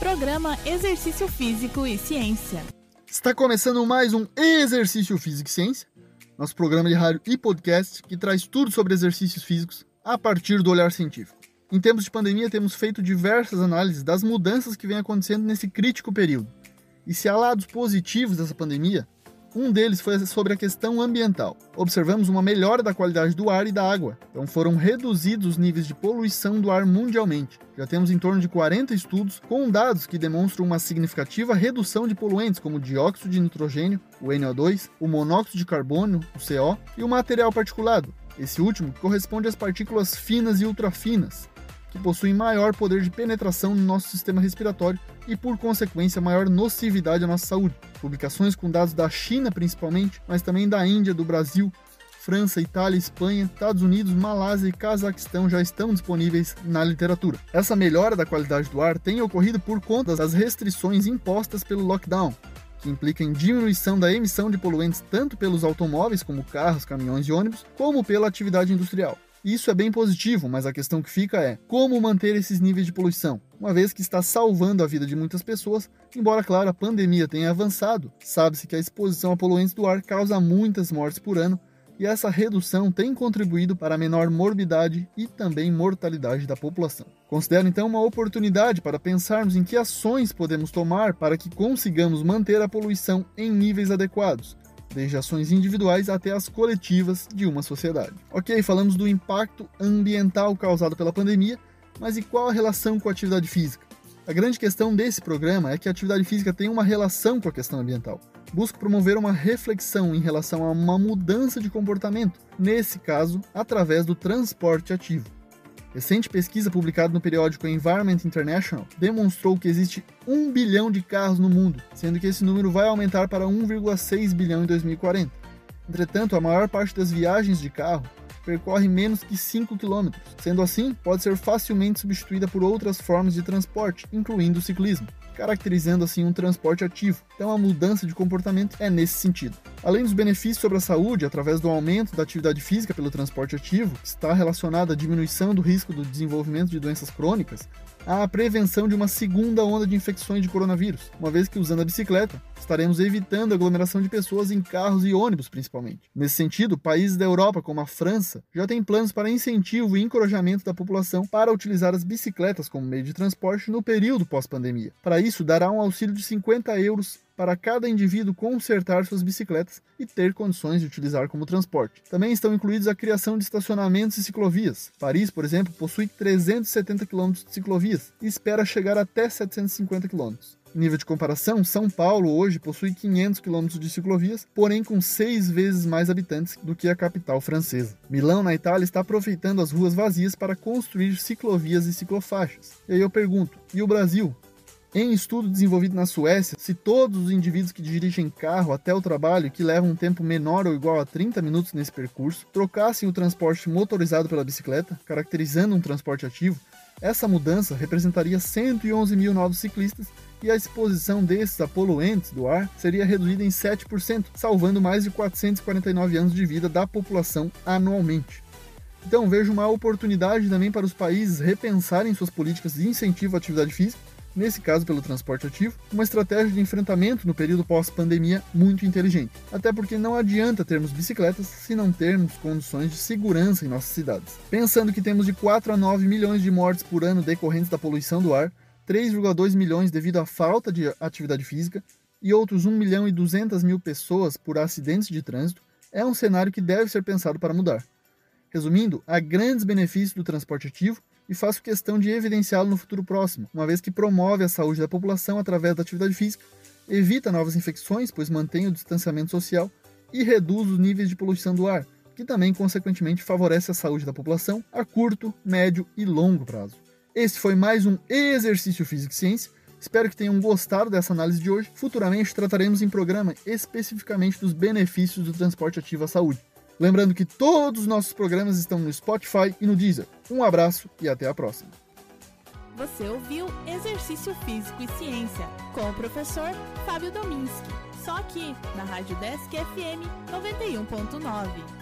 Programa Exercício Físico e Ciência. Está começando mais um Exercício Físico e Ciência, nosso programa de rádio e podcast que traz tudo sobre exercícios físicos a partir do olhar científico. Em tempos de pandemia, temos feito diversas análises das mudanças que vêm acontecendo nesse crítico período. E se há lados positivos dessa pandemia, um deles foi sobre a questão ambiental. Observamos uma melhora da qualidade do ar e da água, então foram reduzidos os níveis de poluição do ar mundialmente. Já temos em torno de 40 estudos com dados que demonstram uma significativa redução de poluentes como o dióxido de nitrogênio, o NO2, o monóxido de carbono, o CO, e o material particulado. Esse último corresponde às partículas finas e ultrafinas, que possuem maior poder de penetração no nosso sistema respiratório e, por consequência, maior nocividade à nossa saúde. Publicações com dados da China, principalmente, mas também da Índia, do Brasil, França, Itália, Espanha, Estados Unidos, Malásia e Cazaquistão já estão disponíveis na literatura. Essa melhora da qualidade do ar tem ocorrido por conta das restrições impostas pelo lockdown, que implica em diminuição da emissão de poluentes tanto pelos automóveis, como carros, caminhões e ônibus, como pela atividade industrial. Isso é bem positivo, mas a questão que fica é como manter esses níveis de poluição, uma vez que está salvando a vida de muitas pessoas, embora, claro, a pandemia tenha avançado. Sabe-se que a exposição a poluentes do ar causa muitas mortes por ano, e essa redução tem contribuído para a menor morbidade e também mortalidade da população. Considero então uma oportunidade para pensarmos em que ações podemos tomar para que consigamos manter a poluição em níveis adequados, desde ações individuais até as coletivas de uma sociedade. Ok, falamos do impacto ambiental causado pela pandemia, mas e qual a relação com a atividade física? A grande questão desse programa é que a atividade física tem uma relação com a questão ambiental. Busco promover uma reflexão em relação a uma mudança de comportamento, nesse caso, através do transporte ativo. Recente pesquisa publicada no periódico Environment International demonstrou que existe 1 bilhão de carros no mundo, sendo que esse número vai aumentar para 1,6 bilhão em 2040. Entretanto, a maior parte das viagens de carro percorre menos que 5 km. Sendo assim, pode ser facilmente substituída por outras formas de transporte, incluindo o ciclismo caracterizando assim um transporte ativo. Então a mudança de comportamento é nesse sentido. Além dos benefícios sobre a saúde através do aumento da atividade física pelo transporte ativo, que está relacionado à diminuição do risco do desenvolvimento de doenças crônicas, há a prevenção de uma segunda onda de infecções de coronavírus, uma vez que usando a bicicleta estaremos evitando a aglomeração de pessoas em carros e ônibus principalmente. Nesse sentido, países da Europa como a França já têm planos para incentivo e encorajamento da população para utilizar as bicicletas como meio de transporte no período pós-pandemia. Para isso, dará um auxílio de 50 euros para cada indivíduo consertar suas bicicletas e ter condições de utilizar como transporte. Também estão incluídos a criação de estacionamentos e ciclovias. Paris, por exemplo, possui 370 km de ciclovias e espera chegar até 750 km. Em nível de comparação, São Paulo hoje possui 500 km de ciclovias, porém com seis vezes mais habitantes do que a capital francesa. Milão, na Itália, está aproveitando as ruas vazias para construir ciclovias e ciclofaixas. E aí eu pergunto: e o Brasil? Em estudo desenvolvido na Suécia, se todos os indivíduos que dirigem carro até o trabalho, que levam um tempo menor ou igual a 30 minutos nesse percurso, trocassem o transporte motorizado pela bicicleta, caracterizando um transporte ativo, essa mudança representaria 111 mil novos ciclistas e a exposição desses a poluentes do ar seria reduzida em 7%, salvando mais de 449 anos de vida da população anualmente. Então vejo uma oportunidade também para os países repensarem suas políticas de incentivo à atividade física nesse caso pelo transporte ativo, uma estratégia de enfrentamento no período pós-pandemia muito inteligente. Até porque não adianta termos bicicletas se não termos condições de segurança em nossas cidades. Pensando que temos de 4 a 9 milhões de mortes por ano decorrentes da poluição do ar, 3,2 milhões devido à falta de atividade física e outros 1 milhão e 200 mil pessoas por acidentes de trânsito, é um cenário que deve ser pensado para mudar. Resumindo, há grandes benefícios do transporte ativo e faço questão de evidenciá-lo no futuro próximo, uma vez que promove a saúde da população através da atividade física, evita novas infecções, pois mantém o distanciamento social e reduz os níveis de poluição do ar, que também, consequentemente, favorece a saúde da população a curto, médio e longo prazo. Esse foi mais um Exercício Físico e Ciência. Espero que tenham gostado dessa análise de hoje. Futuramente trataremos em programa especificamente dos benefícios do transporte ativo à saúde. Lembrando que todos os nossos programas estão no Spotify e no Deezer. Um abraço e até a próxima. Você ouviu Exercício Físico e Ciência com o professor Fábio Dominski. Só aqui na Rádio Desk FM 91.9.